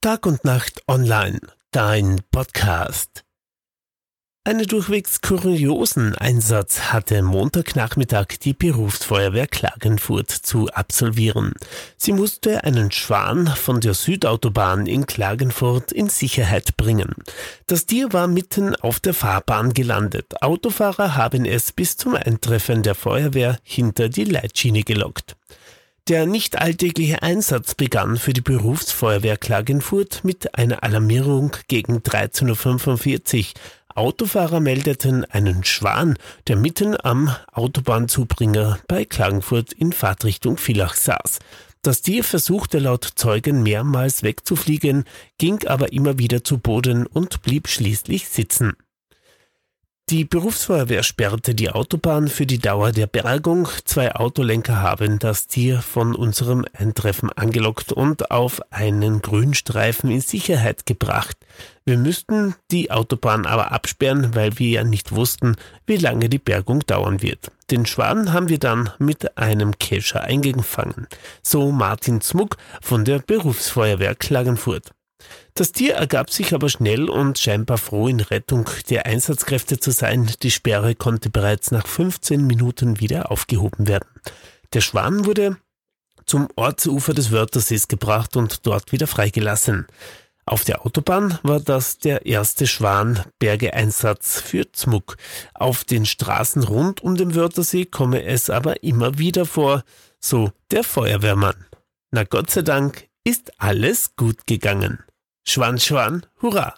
Tag und Nacht online, dein Podcast. Einen durchwegs kuriosen Einsatz hatte Montagnachmittag die Berufsfeuerwehr Klagenfurt zu absolvieren. Sie musste einen Schwan von der Südautobahn in Klagenfurt in Sicherheit bringen. Das Tier war mitten auf der Fahrbahn gelandet. Autofahrer haben es bis zum Eintreffen der Feuerwehr hinter die Leitschiene gelockt. Der nicht alltägliche Einsatz begann für die Berufsfeuerwehr Klagenfurt mit einer Alarmierung gegen 13.45 Uhr. Autofahrer meldeten einen Schwan, der mitten am Autobahnzubringer bei Klagenfurt in Fahrtrichtung Villach saß. Das Tier versuchte laut Zeugen mehrmals wegzufliegen, ging aber immer wieder zu Boden und blieb schließlich sitzen. Die Berufsfeuerwehr sperrte die Autobahn für die Dauer der Bergung. Zwei Autolenker haben das Tier von unserem Eintreffen angelockt und auf einen Grünstreifen in Sicherheit gebracht. Wir müssten die Autobahn aber absperren, weil wir ja nicht wussten, wie lange die Bergung dauern wird. Den Schwan haben wir dann mit einem Kescher eingefangen. So Martin Zmuck von der Berufsfeuerwehr Klagenfurt. Das Tier ergab sich aber schnell und scheinbar froh in Rettung der Einsatzkräfte zu sein. Die Sperre konnte bereits nach 15 Minuten wieder aufgehoben werden. Der Schwan wurde zum Ortsufer des Wörthersees gebracht und dort wieder freigelassen. Auf der Autobahn war das der erste Schwanbergeeinsatz für Zmuck. Auf den Straßen rund um den Wörthersee komme es aber immer wieder vor, so der Feuerwehrmann. Na Gott sei Dank ist alles gut gegangen. Schwan, Schwan, hurra!